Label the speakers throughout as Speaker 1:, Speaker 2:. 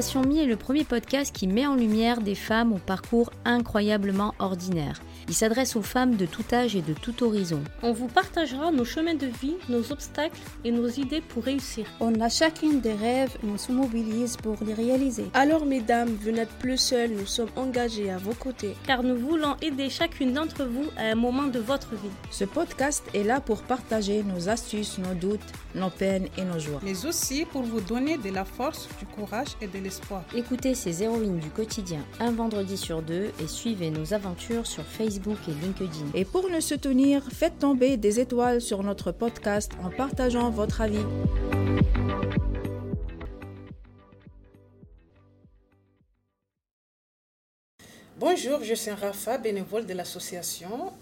Speaker 1: Station Mi est le premier podcast qui met en lumière des femmes au parcours incroyablement ordinaire. Il s'adresse aux femmes de tout âge et de tout horizon.
Speaker 2: On vous partagera nos chemins de vie, nos obstacles et nos idées pour réussir.
Speaker 3: On a chacune des rêves et on se mobilise pour les réaliser.
Speaker 4: Alors mesdames, vous n'êtes plus seules, nous sommes engagés à vos côtés.
Speaker 2: Car nous voulons aider chacune d'entre vous à un moment de votre vie.
Speaker 5: Ce podcast est là pour partager nos astuces, nos doutes, nos peines et nos joies.
Speaker 6: Mais aussi pour vous donner de la force, du courage et de l'espoir.
Speaker 1: Écoutez ces héroïnes du quotidien un vendredi sur deux et suivez nos aventures sur Facebook et LinkedIn.
Speaker 5: Et pour nous soutenir, faites tomber des étoiles sur notre podcast en partageant votre avis.
Speaker 6: Bonjour, je suis Rafa, bénévole de l'association.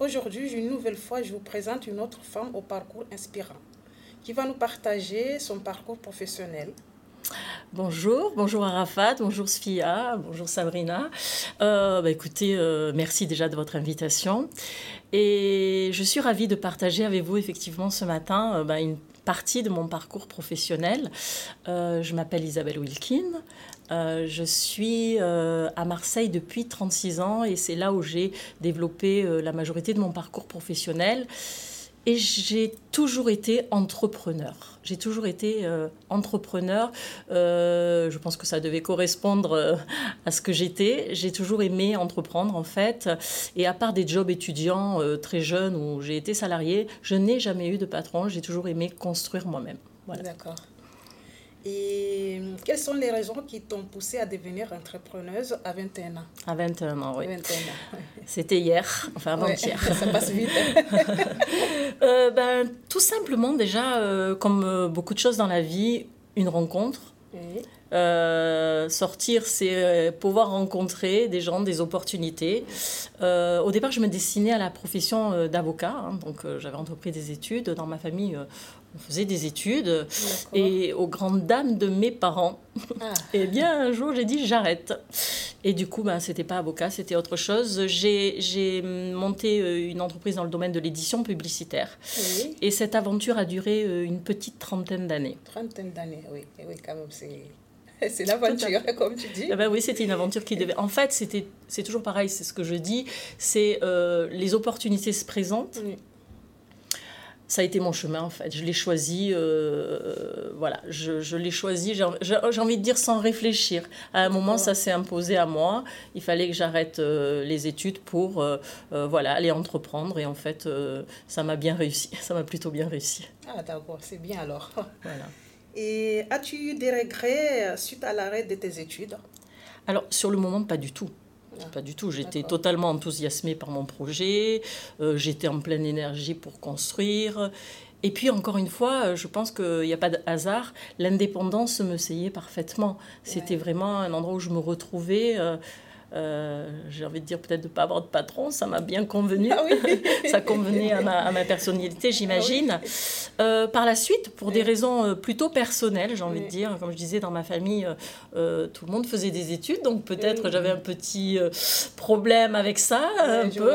Speaker 6: Aujourd'hui, une nouvelle fois, je vous présente une autre femme au parcours inspirant qui va nous partager son parcours professionnel.
Speaker 7: Bonjour, bonjour Arafat, bonjour Sfia, bonjour Sabrina. Euh, bah, écoutez, euh, merci déjà de votre invitation. Et je suis ravie de partager avec vous effectivement ce matin euh, bah, une partie de mon parcours professionnel. je m'appelle Isabelle Wilkin. je suis à Marseille depuis 36 ans et c'est là où j'ai développé la majorité de mon parcours professionnel. Et j'ai toujours été entrepreneur. J'ai toujours été euh, entrepreneur. Euh, je pense que ça devait correspondre euh, à ce que j'étais. J'ai toujours aimé entreprendre en fait. Et à part des jobs étudiants très jeunes où j'ai été salarié, je n'ai jamais eu de patron. J'ai toujours aimé construire moi-même.
Speaker 6: Voilà. D'accord. Et quelles sont les raisons qui t'ont poussé à devenir entrepreneuse à 21 ans?
Speaker 7: À 21 ans, oui. C'était hier, enfin avant-hier.
Speaker 6: ça passe vite.
Speaker 7: euh, ben, tout simplement, déjà, euh, comme euh, beaucoup de choses dans la vie, une rencontre. Euh, sortir, c'est pouvoir rencontrer des gens, des opportunités. au départ, je me destinais à la profession d'avocat, hein, donc j'avais entrepris des études. Dans ma famille, on faisait des études et aux grandes dames de mes parents. Ah. et eh bien, un jour, j'ai dit j'arrête. Et du coup, ben, c'était pas avocat, c'était autre chose. J'ai monté euh, une entreprise dans le domaine de l'édition publicitaire. Et cette aventure a duré euh, une petite trentaine d'années.
Speaker 6: Trentaine d'années, oui. Et oui, quand même, c'est. C'est l'aventure, comme tu dis.
Speaker 7: Ah ben oui, c'était une aventure qui devait. En fait, c'était, c'est toujours pareil, c'est ce que je dis. C'est euh, les opportunités se présentent ça a été mon chemin en fait. Je l'ai choisi, euh, voilà, je, je l'ai choisi, j'ai envie de dire sans réfléchir. À un moment, ça s'est imposé à moi. Il fallait que j'arrête euh, les études pour euh, voilà, aller entreprendre et en fait, ça m'a bien réussi. Ça m'a plutôt bien réussi.
Speaker 6: Ah d'accord, c'est bien alors. Voilà. Et as-tu eu des regrets suite à l'arrêt de tes études?
Speaker 7: Alors, sur le moment, pas du tout. Pas du tout. J'étais totalement enthousiasmée par mon projet. Euh, j'étais en pleine énergie pour construire. Et puis, encore une fois, je pense qu'il n'y a pas de hasard. L'indépendance me seyait parfaitement. C'était vraiment un endroit où je me retrouvais. Euh, euh, j'ai envie de dire peut-être de ne pas avoir de patron, ça m'a bien convenu. Ah ça convenait à ma, à ma personnalité, j'imagine. Ah euh, par la suite, pour des raisons euh, plutôt personnelles, j'ai envie de dire, comme je disais, dans ma famille, tout le monde faisait des études, donc peut-être j'avais un petit problème avec ça, un peu.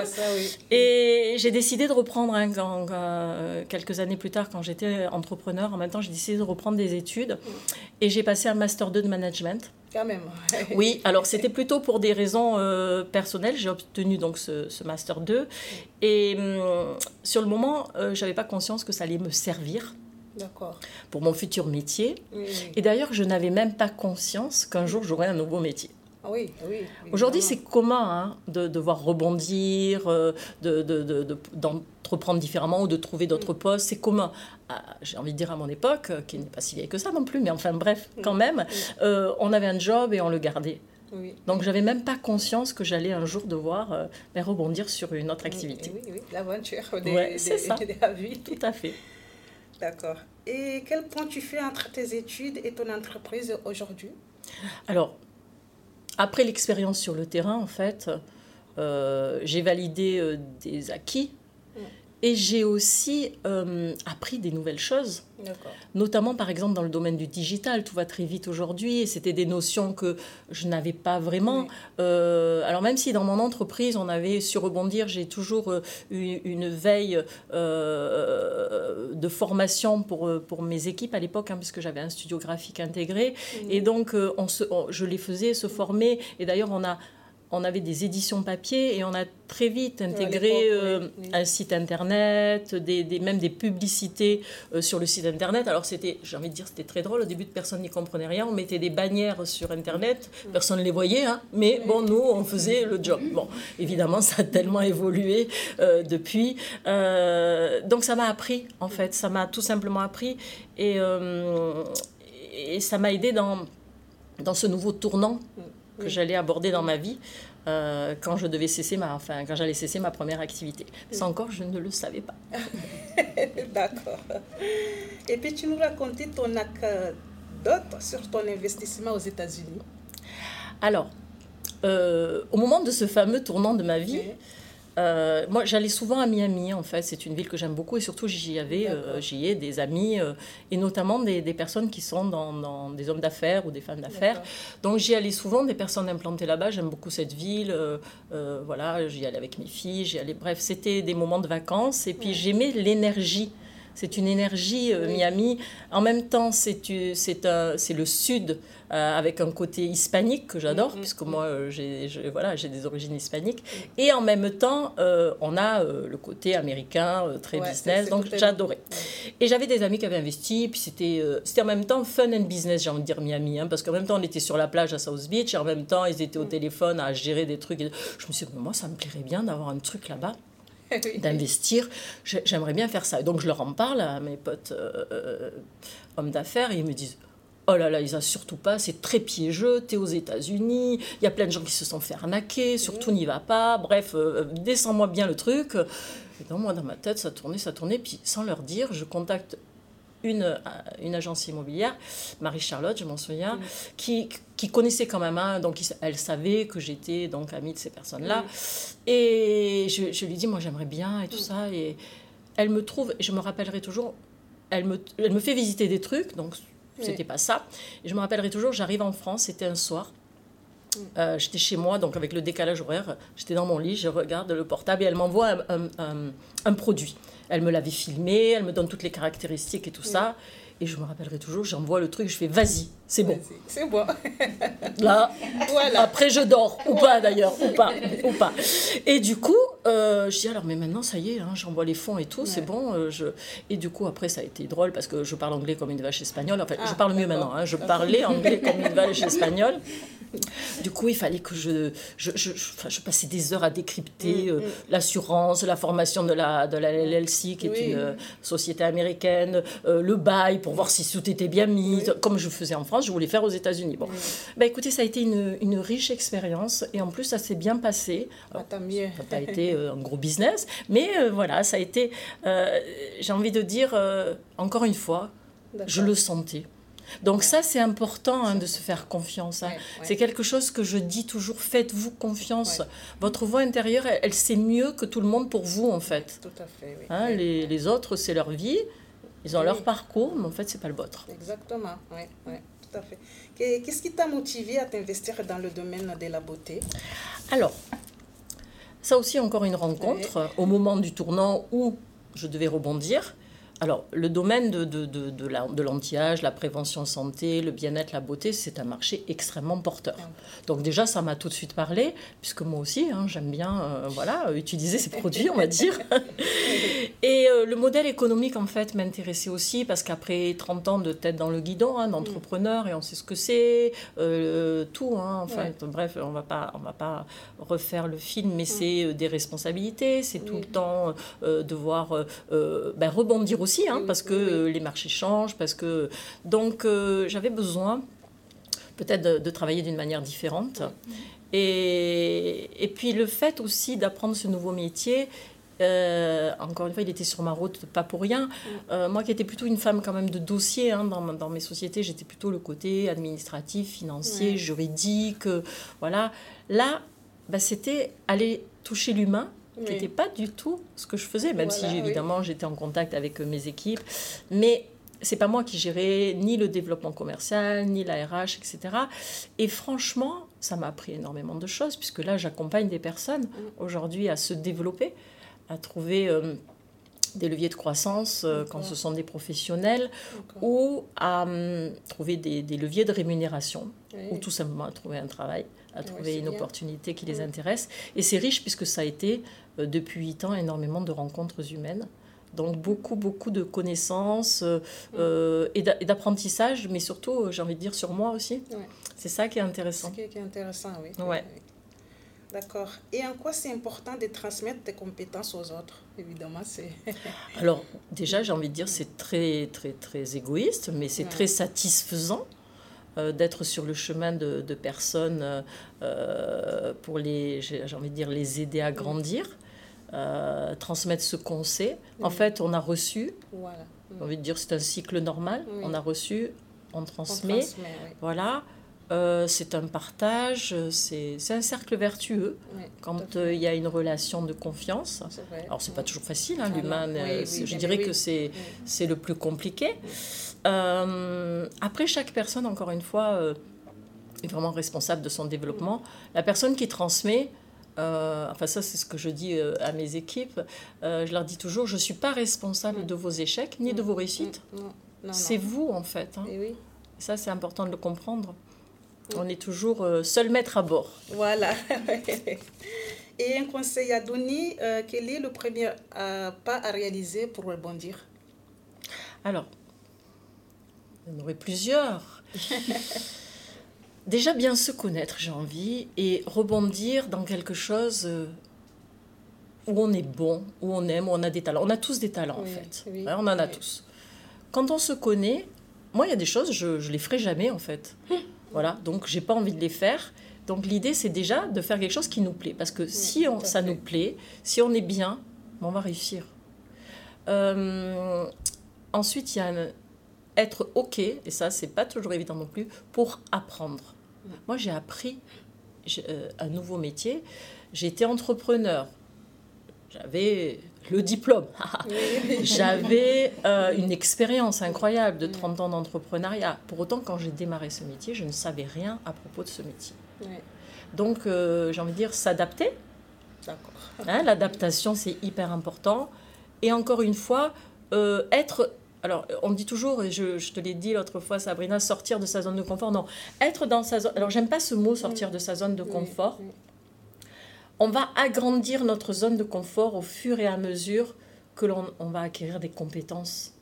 Speaker 7: Et j'ai décidé de reprendre, hein, quelques années plus tard, quand j'étais entrepreneur, en même temps, j'ai décidé de reprendre des études. Et j'ai passé un Master 2 de Management.
Speaker 6: Quand même.
Speaker 7: oui, alors c'était plutôt pour des raisons euh, personnelles. J'ai obtenu donc ce, Master 2. Et hum, sur le moment, euh, je n'avais pas conscience que ça allait me servir. Pour mon futur métier. Et d'ailleurs, je n'avais même pas conscience qu'un jour j'aurais un nouveau métier.
Speaker 6: Ah oui, oui.
Speaker 7: Aujourd'hui, c'est commun hein, de devoir rebondir, euh, de, de, de, d'entreprendre différemment ou de trouver d'autres mm. postes. C'est commun. Ah, j'ai envie de dire à mon époque, euh, qui n'est pas si vieille que ça non plus, mais enfin bref, mm. quand même, mm. euh, on avait un job et on le gardait. Oui. Donc j'avais même pas conscience que j'allais un jour devoir ben, rebondir sur une autre activité.
Speaker 6: Oui, oui, l'aventure des, ouais, c'est ça.
Speaker 7: Tout à fait.
Speaker 6: D'accord. Et quel point tu fais entre tes études et ton entreprise aujourd'hui?
Speaker 7: Alors, après l'expérience sur le terrain, en fait, euh, j'ai validé euh, des acquis. Et j'ai aussi euh, appris des nouvelles choses, notamment par exemple dans le domaine du digital. Tout va très vite aujourd'hui et c'était des notions que je n'avais pas vraiment. Euh, alors même si dans mon entreprise on avait su rebondir, j'ai toujours euh, eu une veille de formation pour, pour mes équipes à l'époque, hein, puisque j'avais un studio graphique intégré. Et donc on se, je les faisais se former. Et d'ailleurs on a on avait des éditions papier et on a très vite intégré euh, un site internet, des, même des publicités euh, sur le site internet. Alors c'était, j'ai envie de dire, c'était très drôle. Au début, personne n'y comprenait rien. On mettait des bannières sur internet, personne ne les voyait, hein. mais bon, nous, on faisait le job. Bon, évidemment, ça a tellement évolué euh, depuis. donc ça m'a appris, en fait, ça m'a tout simplement appris et, et ça m'a aidé dans, dans ce nouveau tournant que j'allais aborder dans ma vie euh, quand je devais cesser ma, enfin, quand j'allais cesser ma première activité. Ça encore, je ne le savais pas.
Speaker 6: D'accord. Et puis tu nous racontais ton anecdote sur ton investissement aux États-Unis.
Speaker 7: Alors, euh, au moment de ce fameux tournant de ma vie, euh, moi, j'allais souvent à Miami, en fait. C'est une ville que j'aime beaucoup et surtout, j'y avais, euh, j'y ai des amis euh, et notamment des, des, personnes qui sont dans, dans des hommes d'affaires ou des femmes d'affaires. Donc, j'y allais souvent, des personnes implantées là-bas. J'aime beaucoup cette ville. voilà, j'y allais avec mes filles. J'y allais. Bref, c'était des moments de vacances et puis j'aimais l'énergie c'est une énergie, Miami. En même temps, c'est le sud euh, avec un côté hispanique que j'adore, mm, mm, puisque moi, mm. euh, j'ai voilà, des origines hispaniques. Et en même temps, euh, on a le côté américain, très business, donc j'adorais. Et j'avais des amis qui avaient investi, puis c'était c'était en même temps fun and business, j'ai envie de dire Miami, hein, parce qu'en même temps, on était sur la plage à South Beach, et en même temps, ils étaient au téléphone à gérer des trucs. je me suis dit, moi, ça me plairait bien d'avoir un truc là-bas d'investir. J'aimerais bien faire ça. donc je leur en parle à mes potes hommes d'affaires et ils me disent Oh là là, ils surtout pas, c'est très piégeux, t'es aux États-Unis, il y a plein de gens qui se sont fait arnaquer, surtout n'y va pas, bref, euh, descends-moi bien le truc. Et dans moi, dans ma tête, ça tournait, ça tournait, puis sans leur dire, je contacte une, euh, une agence immobilière, Marie-Charlotte, je m'en souviens, qui, qui connaissait quand même, hein, donc elle savait que j'étais donc amie de ces personnes-là. Et je, je, lui dis, moi j'aimerais bien et tout ça, et elle me trouve, je me rappellerai toujours, elle me, elle me fait visiter des trucs, donc c'était pas ça. Et je me rappellerai toujours, j'arrive en France, c'était un soir. Euh, j'étais chez moi, donc avec le décalage horaire, j'étais dans mon lit, je regarde le portable et elle m'envoie un, un, produit. Elle me l'avait filmé, elle me donne toutes les caractéristiques et tout ça. Et je me rappellerai toujours, j'envoie le truc, je fais vas-y, c'est bon.
Speaker 6: C'est bon.
Speaker 7: Là, voilà. après je dors, ou pas d'ailleurs, ou pas, ou pas. Et du coup, euh, je dis alors, mais maintenant ça y est, hein, j'envoie les fonds et tout, c'est bon. Euh, je... Et du coup, après, ça a été drôle parce que je parle anglais comme une vache espagnole. En fait, je ah, parle mieux maintenant, hein, je parlais anglais comme une vache espagnole. Du coup, il fallait que je, je, je, je passais des heures à décrypter mm, euh, mm. l'assurance, la formation de la, de la LLC, qui est une société américaine, le bail pour voir si tout était bien mis, comme je faisais en France je voulais faire aux États-Unis. Bon, bah, écoutez, ça a été une, une riche expérience et en plus, ça s'est bien passé.
Speaker 6: Ah, mieux.
Speaker 7: Ça n'a pas été euh, un gros business, mais euh, voilà, ça a été, euh, j'ai envie de dire, encore une fois, je le sentais. Donc ça, c'est important hein, de se faire confiance. Hein. C'est quelque chose que je dis toujours, faites-vous confiance. Votre voix intérieure, elle, sait mieux que tout le monde pour vous, en fait.
Speaker 6: Tout à fait,
Speaker 7: hein, les, les, autres, c'est leur vie, ils ont leur parcours, mais en fait, c'est pas le vôtre.
Speaker 6: Exactement, oui. oui tout à fait. Qu'est-ce qui t'a motivé à t'investir dans le domaine de la beauté?
Speaker 7: Alors, ça aussi encore une rencontre au moment du tournant où je devais rebondir. Alors, le domaine de, de, de, de l'anti-âge, la, prévention santé, le bien-être, la beauté, c'est un marché extrêmement porteur. Donc déjà, ça m'a tout de suite parlé, puisque moi aussi, hein, j'aime bien euh, voilà, utiliser ces produits, on va dire. Et euh, le modèle économique, en fait, m'intéressait aussi, parce qu'après 30 ans de tête dans le guidon, hein, d'entrepreneur, et on sait ce que c'est, euh, tout, hein, enfin, bref, on ne va pas refaire le film, mais c'est des responsabilités, c'est tout le temps devoir ben, rebondir aussi Hein, parce que les marchés changent, parce que... Donc euh, j'avais besoin peut-être de, travailler d'une manière différente. Et, et, puis le fait aussi d'apprendre ce nouveau métier, euh, encore une fois, il était sur ma route, pas pour rien. Euh, moi qui étais plutôt une femme quand même de dossier hein, dans, dans, mes sociétés, j'étais plutôt le côté administratif, financier, juridique. voilà. Là, bah, c'était aller toucher l'humain qui n'était pas du tout ce que je faisais, même si évidemment j'étais en contact avec euh, mes équipes. Mais c'est pas moi qui gérais ni le développement commercial, ni la RH, etc. Et franchement, ça m'a appris énormément de choses, puisque là, j'accompagne des personnes aujourd'hui à se développer, à trouver euh, des leviers de croissance euh, quand ce sont des professionnels, ou à hum, trouver des, leviers de rémunération, ou tout simplement à trouver un travail, à trouver une opportunité qui les intéresse. Et c'est riche, puisque ça a été, euh, depuis huit ans, énormément de rencontres humaines. Donc beaucoup, beaucoup de connaissances euh, euh, et d'apprentissage, mais surtout, j'ai envie de dire, sur moi aussi. C'est ça qui est intéressant.
Speaker 6: C'est qui est intéressant, oui.
Speaker 7: Ouais.
Speaker 6: D'accord. Et en quoi c'est important de transmettre tes compétences aux autres? Évidemment, c'est...
Speaker 7: Alors, déjà, j'ai envie de dire, c'est très, très, très égoïste, mais c'est très satisfaisant d'être sur le chemin de, de personnes pour les, j'ai envie de dire, les aider à grandir. Euh, transmettre ce qu'on sait. En fait, on a reçu, voilà. j'ai envie de dire c'est un cycle normal, on a reçu, on transmet. Voilà. Euh, c'est un partage, c'est un cercle vertueux quand euh, il y a une relation de confiance. Alors, c'est pas toujours facile, hein, l'humain, je dirais que c'est le plus compliqué. Après, chaque personne, encore une fois, est vraiment responsable de son développement. La personne qui transmet, euh, enfin ça c'est ce que je dis euh, à mes équipes, euh, je leur dis toujours, je ne suis pas responsable mm. de vos échecs ni de vos réussites. Mm. C'est vous en fait. Hein. Et Ça c'est important de le comprendre. Mm. On est toujours seul maître à bord.
Speaker 6: Voilà. Et un conseil à donner, quel est le premier pas à réaliser pour rebondir?
Speaker 7: Alors, il y en aurait plusieurs. déjà bien se connaître, j'ai envie, et rebondir dans quelque chose euh, où on est bon, où on aime, où on a des talents. On a tous des talents, en fait. on en a tous. Quand on se connaît, moi, il y a des choses, je ne les ferai jamais, en fait. voilà, donc j'ai pas envie de les faire. Donc l'idée, c'est déjà de faire quelque chose qui nous plaît. Parce que si on, ça nous plaît, si on est bien, on va réussir. Euh, ensuite, il y a être OK, et ça, c'est pas toujours évident non plus, pour apprendre. Moi, j'ai appris euh, un nouveau métier. J'étais entrepreneur. J'avais le diplôme. J'avais euh, une expérience incroyable de 30 ans d'entrepreneuriat. Pour autant, quand j'ai démarré ce métier, je ne savais rien à propos de ce métier. Donc, euh, j'ai envie de dire s'adapter. Hein, L'adaptation, c'est hyper important. Et encore une fois, être alors, on dit toujours, et je, te l'ai dit l'autre fois, Sabrina, sortir de sa zone de confort. Non, être dans sa zone. Alors, j'aime pas ce mot, sortir de sa zone de confort. On va agrandir notre zone de confort au fur et à mesure que l'on on va acquérir des compétences.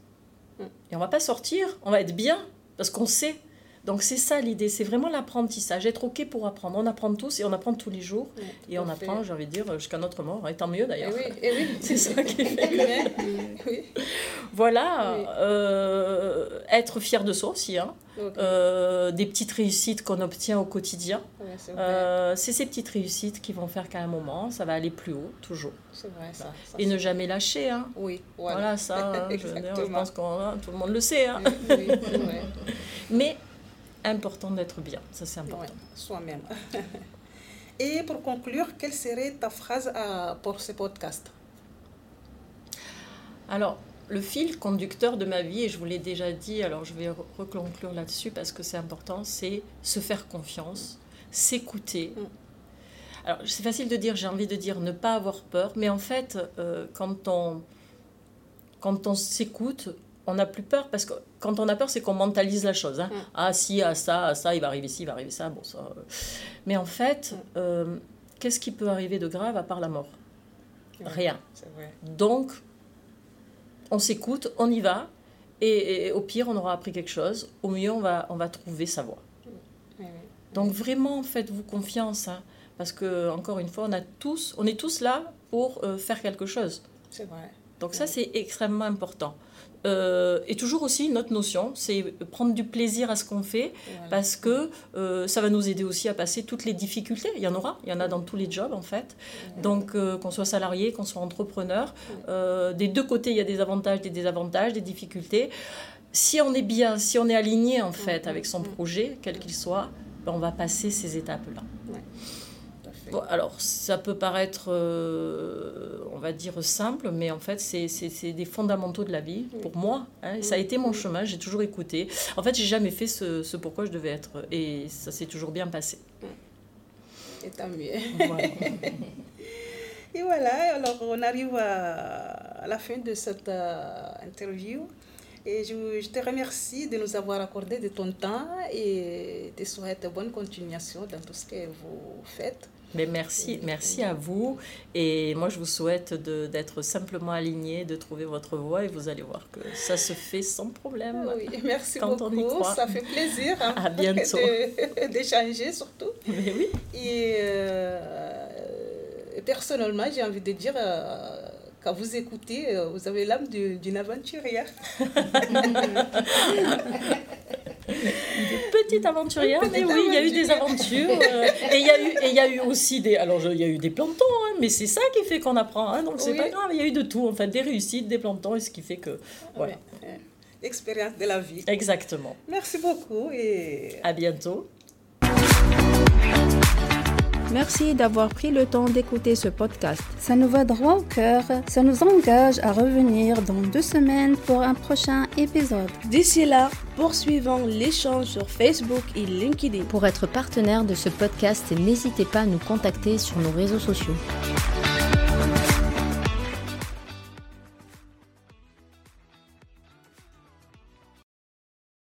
Speaker 7: Mm. Et on va pas sortir, on va être bien, parce qu'on sait donc c'est ça l'idée, c'est vraiment l'apprentissage, être OK pour apprendre. On apprend tous et on apprend tous les jours. et on apprend, j'ai envie de dire, jusqu'à notre mort. Et tant mieux d'ailleurs.
Speaker 6: Et oui, oui.
Speaker 7: c'est ça qui fait. oui. Voilà, euh, être fier de soi aussi. Hein. Euh, des petites réussites qu'on obtient au quotidien. Euh, c'est ces petites réussites qui vont faire qu'à un moment, ça va aller plus haut, toujours.
Speaker 6: C'est vrai, ça,
Speaker 7: Et ne jamais lâcher. Hein.
Speaker 6: Oui,
Speaker 7: voilà. ça, je, je, pense que tout le monde le sait. Hein. Oui, Mais important d'être bien. Ça, c'est important.
Speaker 6: Soi-même. Et pour conclure, quelle serait ta phrase à, pour ce podcast?
Speaker 7: Alors, le fil conducteur de ma vie, et je vous l'ai déjà dit, alors je vais reconclure là-dessus parce que c'est important, c'est se faire confiance, s'écouter. Mm. Alors, c'est facile de dire, j'ai envie de dire ne pas avoir peur, mais en fait, euh, quand on, quand on s'écoute, on n'a plus peur parce que quand on a peur, c'est qu'on mentalise la chose. Hein. Mm. Ah, si, ah, ça, ah, ça, il va arriver ci, il va arriver ça. Bon, ça. Euh. Mais en fait, mm. euh, qu'est-ce qui peut arriver de grave à part la mort? Rien. Donc, on s'écoute, on y va. Et, au pire, on aura appris quelque chose. Au mieux, on va, on va trouver sa voie. Mm. Donc, vraiment, faites-vous confiance. Hein, parce que, encore une fois, on, a tous, on est tous là pour euh, faire quelque chose.
Speaker 6: C'est vrai.
Speaker 7: Donc, ça, c'est extrêmement important. Euh, et toujours aussi notre notion, c'est prendre du plaisir à ce qu'on fait parce que euh, ça va nous aider aussi à passer toutes les difficultés. Il y en aura, il y en a dans tous les jobs en fait. Donc euh, qu'on soit salarié, qu'on soit entrepreneur, des deux côtés il y a des avantages, des désavantages, des difficultés. Si on est bien, si on est aligné en fait avec son projet, quel qu'il soit, ben, on va passer ces étapes-là. Alors, ça peut paraître, euh, on va dire, simple, mais en fait, c'est des fondamentaux de la vie, pour moi. Hein. Ça a été mon chemin, j'ai toujours écouté. En fait, j'ai jamais fait ce, ce, pourquoi je devais être, et ça s'est toujours bien passé.
Speaker 6: Et tant mieux. et voilà, alors on arrive à, la fin de cette euh, interview. Et je, te remercie de nous avoir accordé de ton temps et te souhaite bonne continuation dans tout ce que vous faites.
Speaker 7: Mais merci, merci à vous. Et moi, je vous souhaite d'être simplement aligné, de trouver votre voie et vous allez voir que ça se fait sans problème.
Speaker 6: Oui, merci beaucoup. Ça fait plaisir. Hein,
Speaker 7: à bientôt.
Speaker 6: D'échanger surtout.
Speaker 7: Mais oui.
Speaker 6: Et euh, personnellement, j'ai envie de dire. Euh, quand vous écoutez, euh, vous avez l'âme d'une aventurière.
Speaker 7: Des petites aventurières, mais oui, il y a eu des aventures. Euh, et il y, a eu, et y a eu aussi des. Alors, il y a eu des plantons, hein, mais c'est ça qui fait qu'on apprend. Hein, donc, c'est pas grave. Il y a eu de tout, en fait, des réussites, des plantons, et ce qui fait que. Voilà.
Speaker 6: Expérience de la vie.
Speaker 7: Exactement.
Speaker 6: Merci beaucoup et.
Speaker 7: À bientôt.
Speaker 5: Merci d'avoir pris le temps d'écouter ce podcast.
Speaker 3: Ça nous va droit au cœur. Ça nous engage à revenir dans deux semaines pour un prochain épisode.
Speaker 4: D'ici là, poursuivons l'échange sur Facebook et LinkedIn.
Speaker 1: Pour être partenaire de ce podcast, n'hésitez pas à nous contacter sur nos réseaux sociaux.